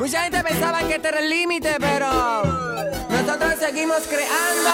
Mucha gente pensaba que este era el límite, pero nosotros seguimos creando.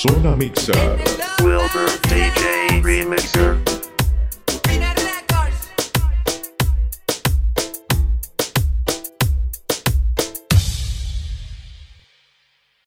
Zona Mixer. Wilbur DJ Remixer.